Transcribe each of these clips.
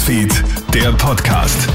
Newsfeed, der Podcast.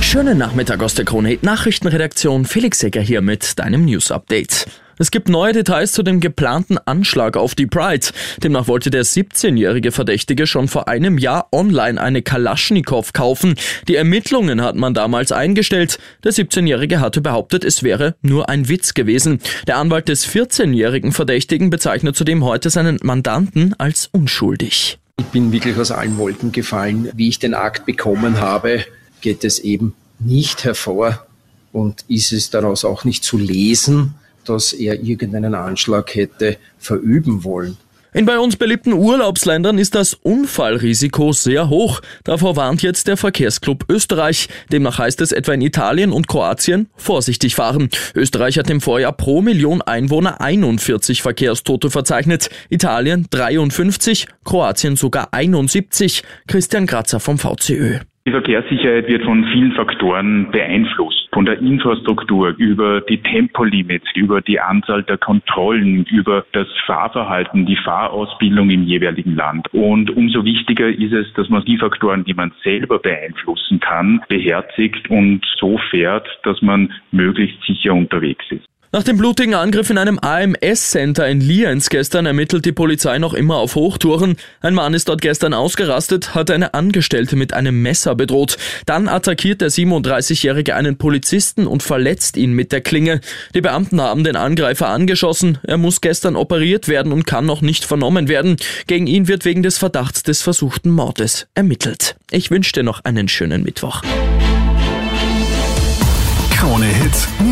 Schönen Nachmittag aus der Krone Nachrichtenredaktion. Felix Seger hier mit deinem News Update. Es gibt neue Details zu dem geplanten Anschlag auf die Pride. Demnach wollte der 17-jährige Verdächtige schon vor einem Jahr online eine Kalaschnikow kaufen. Die Ermittlungen hat man damals eingestellt. Der 17-jährige hatte behauptet, es wäre nur ein Witz gewesen. Der Anwalt des 14-jährigen Verdächtigen bezeichnet zudem heute seinen Mandanten als unschuldig. Ich bin wirklich aus allen Wolken gefallen. Wie ich den Akt bekommen habe, geht es eben nicht hervor und ist es daraus auch nicht zu lesen, dass er irgendeinen Anschlag hätte verüben wollen. In bei uns beliebten Urlaubsländern ist das Unfallrisiko sehr hoch. Davor warnt jetzt der Verkehrsclub Österreich. Demnach heißt es etwa in Italien und Kroatien vorsichtig fahren. Österreich hat im Vorjahr pro Million Einwohner 41 Verkehrstote verzeichnet, Italien 53, Kroatien sogar 71. Christian Kratzer vom VCÖ. Die Verkehrssicherheit wird von vielen Faktoren beeinflusst. Von der Infrastruktur über die Tempolimits, über die Anzahl der Kontrollen, über das Fahrverhalten, die Fahrausbildung im jeweiligen Land. Und umso wichtiger ist es, dass man die Faktoren, die man selber beeinflussen kann, beherzigt und so fährt, dass man möglichst sicher unterwegs ist. Nach dem blutigen Angriff in einem AMS-Center in Lienz gestern ermittelt die Polizei noch immer auf Hochtouren. Ein Mann ist dort gestern ausgerastet, hat eine Angestellte mit einem Messer bedroht. Dann attackiert der 37-Jährige einen Polizisten und verletzt ihn mit der Klinge. Die Beamten haben den Angreifer angeschossen. Er muss gestern operiert werden und kann noch nicht vernommen werden. Gegen ihn wird wegen des Verdachts des versuchten Mordes ermittelt. Ich wünsche dir noch einen schönen Mittwoch.